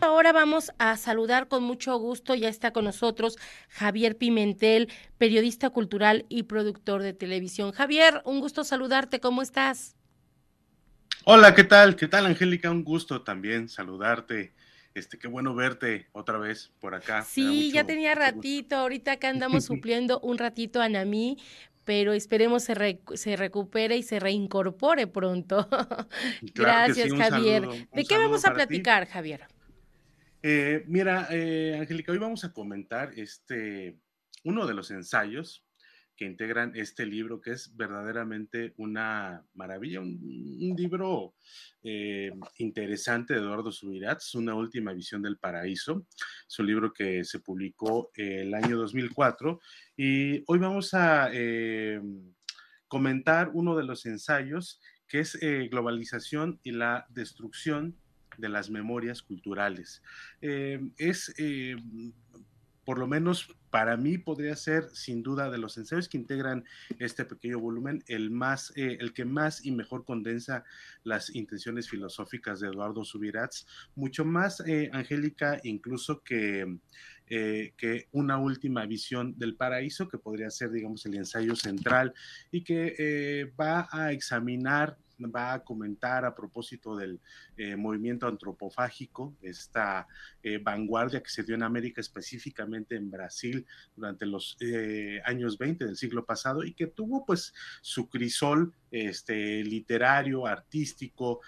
Ahora vamos a saludar con mucho gusto, ya está con nosotros Javier Pimentel, periodista cultural y productor de televisión. Javier, un gusto saludarte, ¿cómo estás? Hola, ¿qué tal? ¿Qué tal, Angélica? Un gusto también saludarte. Este, qué bueno verte otra vez por acá. Sí, ya tenía ratito, ahorita acá andamos supliendo un ratito a Nami, pero esperemos se, se recupere y se reincorpore pronto. Gracias, Javier. ¿De qué vamos a platicar, Javier? Eh, mira, eh, Angélica, hoy vamos a comentar este, uno de los ensayos que integran este libro, que es verdaderamente una maravilla, un, libro eh, interesante de Eduardo Subirats, una última visión del paraíso. Es un libro que se publicó el año 2004 y hoy vamos a comentar uno de los ensayos que es globalización y la destrucción de las memorias culturales. Eh, es, eh, por lo menos para mí, podría ser sin duda de los ensayos que integran este pequeño volumen, el, más, eh, el que más y mejor condensa las intenciones filosóficas de Eduardo Subirats, mucho más, Angélica, incluso que... que una última visión del paraíso, que podría ser, digamos, el ensayo central y que va a examinar va a comentar a propósito del eh, movimiento antropofágico, esta eh, vanguardia que se dio en América, específicamente en Brasil, durante los eh, años 20 del siglo pasado y que tuvo pues su crisol este, literario, artístico,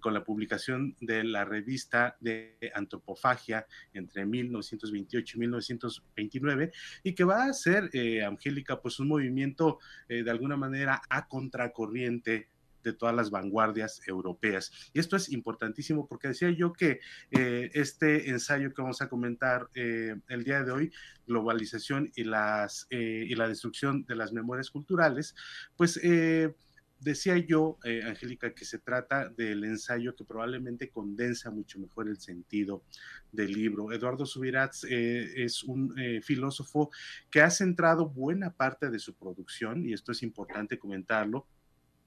con la publicación de la revista de antropofagia entre 1928 y 1929 y que va a ser, Angélica, pues un movimiento de alguna manera a contracorriente de todas las vanguardias europeas. Y esto es importantísimo porque decía yo que eh, este ensayo que vamos a comentar eh, el día de hoy, globalización y, las, eh, y la destrucción de las memorias culturales, pues decía yo, Angélica, que se trata del ensayo que probablemente condensa mucho mejor el sentido del libro. Eduardo Subirats es un filósofo que ha centrado buena parte de su producción, y esto es importante comentarlo,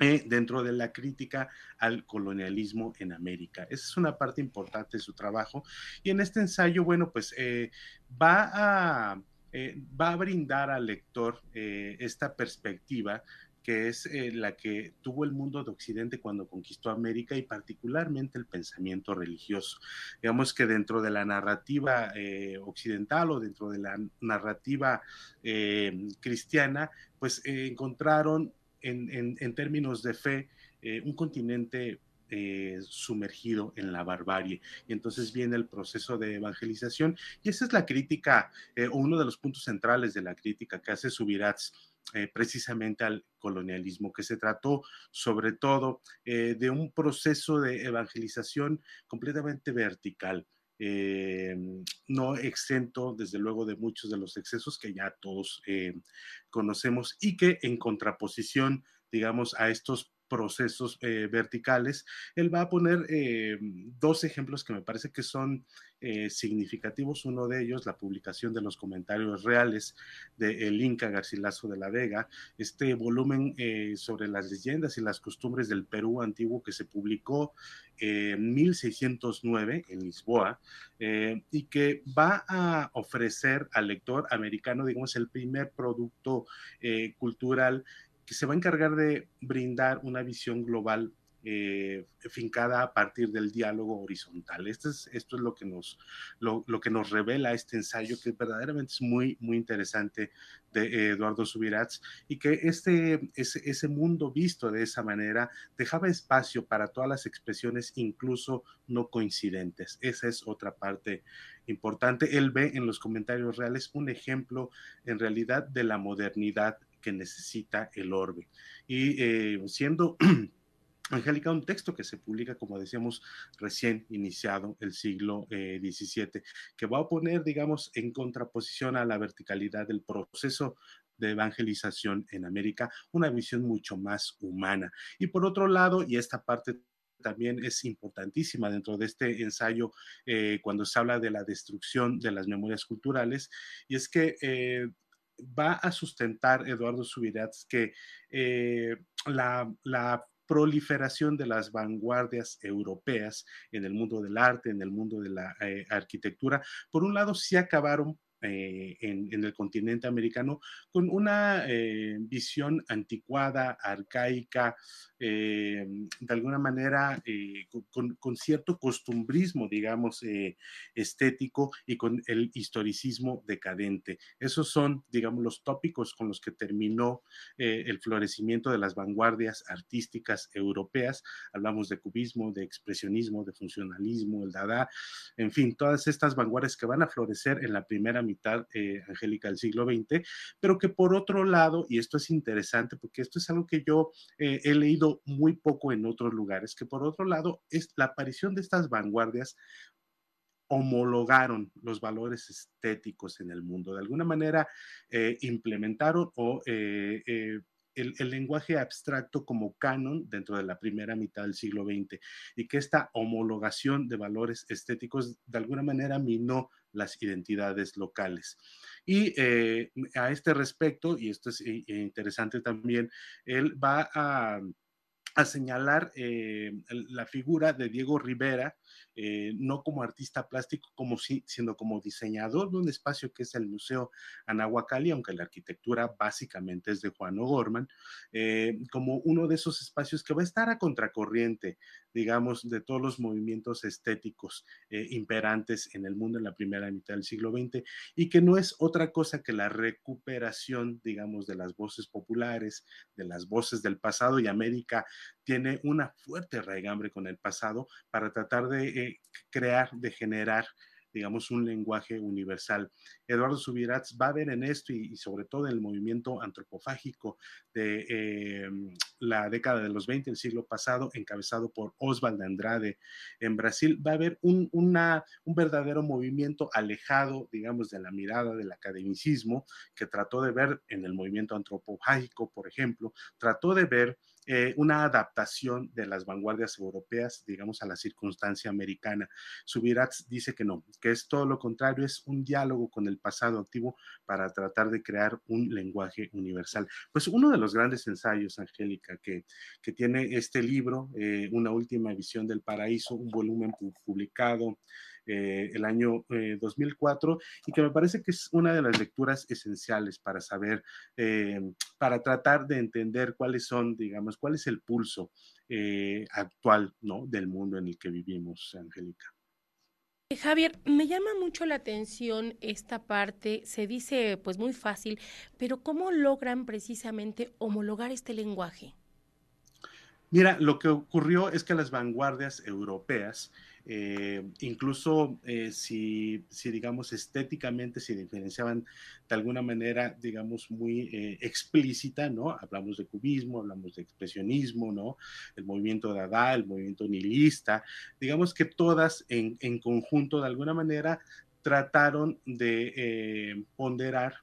eh, dentro de la crítica al colonialismo en América. Esa es una parte importante de su trabajo. Y en este ensayo, bueno, pues eh, va, a, eh, va a brindar al lector esta perspectiva que es la que tuvo el mundo de Occidente cuando conquistó América y particularmente el pensamiento religioso. Digamos que dentro de la narrativa occidental o dentro de la narrativa cristiana, pues encontraron en, términos de fe, eh, un continente eh, sumergido en la barbarie. Y entonces viene el proceso de evangelización. Y esa es la crítica, o eh, uno de los puntos centrales de la crítica que hace Subirats precisamente al colonialismo, que se trató sobre todo de un proceso de evangelización completamente vertical. No exento, desde luego, de muchos de los excesos que ya todos conocemos y que en contraposición, digamos, a estos procesos eh, verticales, él va a poner eh, dos ejemplos que me parece que son eh, significativos. Uno de ellos, la publicación de los comentarios reales de el Inca Garcilaso de la Vega, este volumen sobre las leyendas y las costumbres del Perú antiguo que se publicó en 1609 en Lisboa y que va a ofrecer al lector americano, digamos, el primer producto cultural que se va a encargar de brindar una visión global eh, fincada a partir del diálogo horizontal. Esto es, esto es lo, que nos, lo, que nos revela este ensayo, que verdaderamente es muy, muy interesante de Eduardo Subirats, y que este, ese, ese mundo visto de esa manera dejaba espacio para todas las expresiones, incluso no coincidentes. Esa es otra parte importante. Él ve en los comentarios reales un ejemplo en realidad de la modernidad que necesita el orbe. Y eh, siendo Angélica, un texto que se publica, como decíamos, recién iniciado el siglo XVII, eh, que va a poner, digamos, en contraposición a la verticalidad del proceso de evangelización en América, una visión mucho más humana. Y por otro lado, y esta parte también es importantísima dentro de este ensayo eh, cuando se habla de la destrucción de las memorias culturales, y es que va a sustentar Eduardo Subirats que eh, la, proliferación de las vanguardias europeas en el mundo del arte, en el mundo de la eh, arquitectura, por un lado sí acabaron eh, en, el continente americano con una eh, visión anticuada, arcaica, eh, de alguna manera con, cierto costumbrismo, digamos, estético y con el historicismo decadente. Esos son, digamos, los tópicos con los que terminó el florecimiento de las vanguardias artísticas europeas. Hablamos de cubismo, de expresionismo, de funcionalismo, el dada, en fin, todas estas vanguardias que van a florecer en la primera mitad, eh, Angélica, del siglo XX, pero que por otro lado, y esto es interesante porque esto es algo que yo eh, he leído muy poco en otros lugares, que por otro lado es la aparición de estas vanguardias homologaron los valores estéticos en el mundo, de alguna manera eh, implementaron o el, lenguaje abstracto como canon dentro de la primera mitad del siglo XX y que esta homologación de valores estéticos de alguna manera minó las identidades locales. Y eh, a este respecto, y esto es eh, interesante también, él va a a señalar eh, la figura de Diego Rivera, eh, no como artista plástico, como si, sino como diseñador de un espacio que es el Museo Anahuacalli, aunque la arquitectura básicamente es de Juan O'Gorman, eh, como uno de esos espacios que va a estar a contracorriente, digamos, de todos los movimientos estéticos imperantes en el mundo en la primera mitad del siglo XX, y que no es otra cosa que la recuperación, digamos, de las voces populares, de las voces del pasado y América tiene una fuerte raigambre con el pasado para tratar de eh, crear, de generar digamos, un lenguaje universal. Eduardo Subirats va a ver en esto y, sobre todo en el movimiento antropofágico de eh, la década de los 20 del siglo pasado, encabezado por Osvaldo Andrade en Brasil, va a haber un, una, un verdadero movimiento alejado, digamos, de la mirada del academicismo, que trató de ver en el movimiento antropofágico, por ejemplo, trató de ver eh, una adaptación de las vanguardias europeas, digamos, a la circunstancia americana. Subirats dice que no, que es todo lo contrario, es un diálogo con el pasado activo para tratar de crear un lenguaje universal. Pues uno de los grandes ensayos, Angélica, que, que tiene este libro, eh, Una última visión del paraíso, un volumen publicado eh, el año 2004 eh, y que me parece que es una de las lecturas esenciales para saber, eh, para tratar de entender cuáles son, digamos, cuál es el pulso actual ¿no? del mundo en el que vivimos, Angélica. Javier, me llama mucho la atención esta parte, se dice pues muy fácil, pero ¿cómo logran precisamente homologar este lenguaje? Mira, lo que ocurrió es que las vanguardias europeas eh, incluso eh, si, digamos, estéticamente se diferenciaban de alguna manera, digamos, muy eh, explícita, ¿no? Hablamos de cubismo, hablamos de expresionismo, ¿no? El movimiento Dada, el movimiento nihilista, digamos que todas en, en conjunto, de alguna manera, trataron de ponderar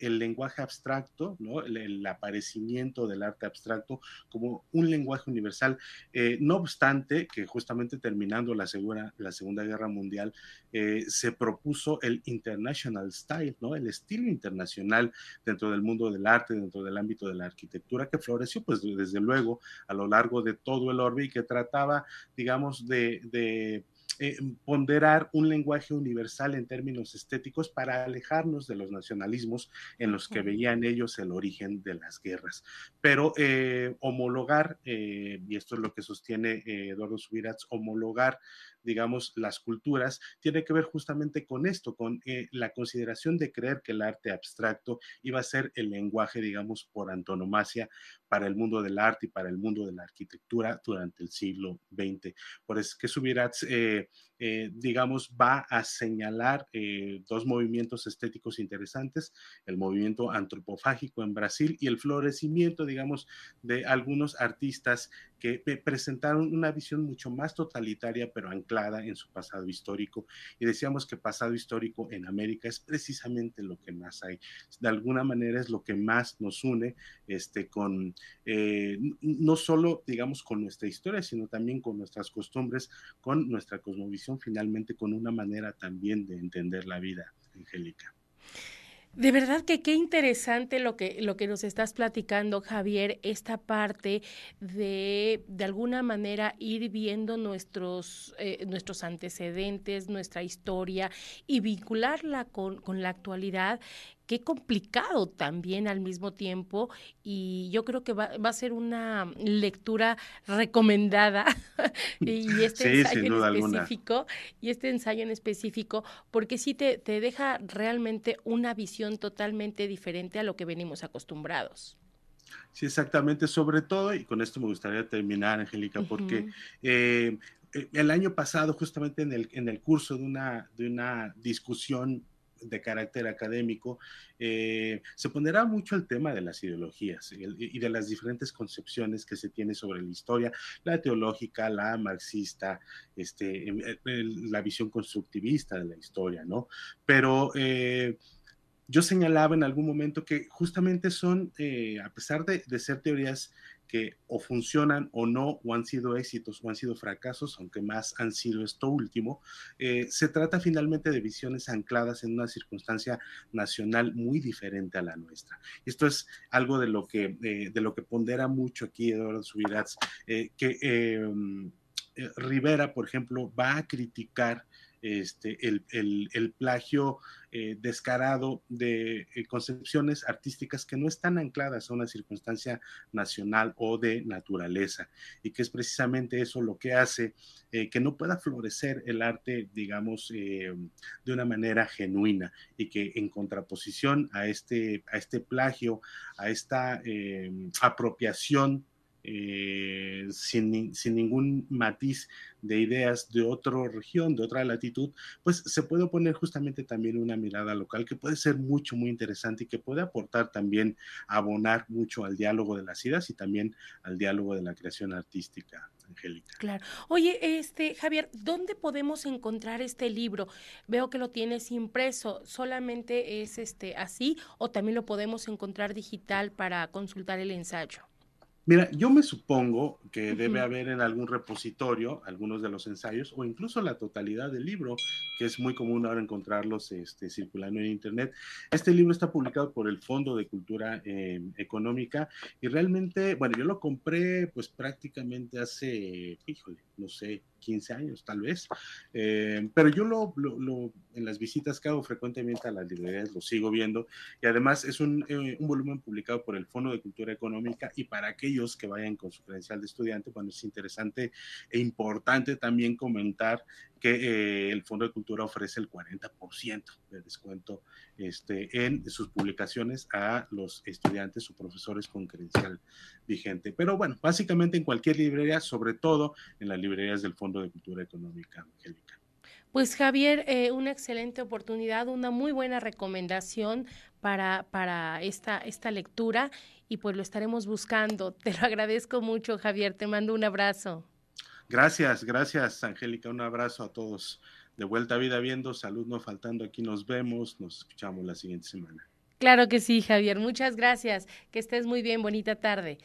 el lenguaje abstracto, ¿no? el, aparecimiento del arte abstracto como un lenguaje universal. Eh, no obstante, que justamente terminando la, Segunda Guerra Mundial, eh, se propuso el International Style, ¿no? el estilo internacional dentro del mundo del arte, dentro del ámbito de la arquitectura, que floreció, pues desde luego, a lo largo de todo el orbe y que trataba, digamos, de eh, ponderar un lenguaje universal en términos estéticos para alejarnos de los nacionalismos en los que veían ellos el origen de las guerras. Pero eh, homologar, eh, y esto es lo que sostiene Eduardo Subirats, homologar digamos, las culturas, tiene que ver justamente con esto, con eh, la consideración de creer que el arte abstracto iba a ser el lenguaje, digamos, por antonomasia para el mundo del arte y para el mundo de la arquitectura durante el siglo XX. Por eso que Subirats, eh, eh, digamos, va a señalar dos movimientos estéticos interesantes, el movimiento antropofágico en Brasil y el florecimiento, digamos, de algunos artistas que presentaron una visión mucho más totalitaria, pero en su pasado histórico. Y decíamos que pasado histórico en América es precisamente lo que más hay. De alguna manera es lo que más nos une este, con, eh, no solo, digamos, con nuestra historia, sino también con nuestras costumbres, con nuestra cosmovisión, finalmente con una manera también de entender la vida, Angélica. De verdad que qué interesante lo que, lo que nos estás platicando, Javier, esta parte de, de alguna manera, ir viendo nuestros, eh, nuestros antecedentes, nuestra historia y vincularla con, con la actualidad qué complicado también al mismo tiempo y yo creo que va, va a ser una lectura recomendada y este ensayo en específico y este ensayo en específico porque sí te, te deja realmente una visión totalmente diferente a lo que venimos acostumbrados. Sí, exactamente, sobre todo, y con esto me gustaría terminar, Angélica, porque eh, eh, el año pasado, justamente en el, en el curso de una, de una discusión de carácter académico, eh, se pondrá mucho el tema de las ideologías y de las diferentes concepciones que se tiene sobre la historia, la teológica, la marxista, este, em, la visión constructivista de la historia, ¿no? Pero eh, yo señalaba en algún momento que justamente son, a pesar de, ser teorías que o funcionan o no, o han sido éxitos o han sido fracasos, aunque más han sido esto último, eh, se trata finalmente de visiones ancladas en una circunstancia nacional muy diferente a la nuestra. Esto es algo de lo que, eh, de lo que pondera mucho aquí Eduardo Subirats, eh, que em, Rivera, por ejemplo, va a criticar este, el, plagio eh, descarado de eh, concepciones artísticas que no están ancladas a una circunstancia nacional o de naturaleza, y que es precisamente eso lo que hace eh, que no pueda florecer el arte, digamos, de una manera genuina, y que en contraposición a este, a este plagio, a esta apropiación eh, sin, sin, ningún matiz de ideas de otra región, de otra latitud, pues se puede poner justamente también una mirada local que puede ser mucho, muy interesante y que puede aportar también, abonar mucho al diálogo de las ideas y también al diálogo de la creación artística. Angélica. Claro. Oye, este Javier, ¿dónde podemos encontrar este libro? Veo que lo tienes impreso, ¿solamente es este así o también lo podemos encontrar digital para consultar el ensayo? Mira, yo me supongo que debe haber en algún repositorio algunos de los ensayos o incluso la totalidad del libro, que es muy común ahora encontrarlos este, circulando en Internet. Este libro está publicado por el Fondo de Cultura eh, Económica y realmente, bueno, yo lo compré pues prácticamente hace, híjole, no sé, 15 años tal vez, eh, pero yo lo, en las visitas que hago frecuentemente a las librerías lo sigo viendo y además es un, eh, un, volumen publicado por el Fondo de Cultura Económica y para aquellos que vayan con su credencial de estudiante, bueno, es interesante e importante también comentar que eh, el Fondo de Cultura ofrece el 40% de descuento este, en sus publicaciones a los estudiantes o profesores con credencial vigente. Pero bueno, básicamente en cualquier librería, sobre todo en las librerías del Fondo de Cultura Económica, Angélica. Pues Javier, eh, una excelente oportunidad, una muy buena recomendación para, para esta, esta lectura y pues lo estaremos buscando. Te lo agradezco mucho, Javier. Te mando un abrazo. Gracias, gracias, Angélica. Un abrazo a todos. De vuelta a vida viendo, salud no faltando. Aquí nos vemos, nos escuchamos la siguiente semana. Claro que sí, Javier. Muchas gracias. Que estés muy bien. Bonita tarde.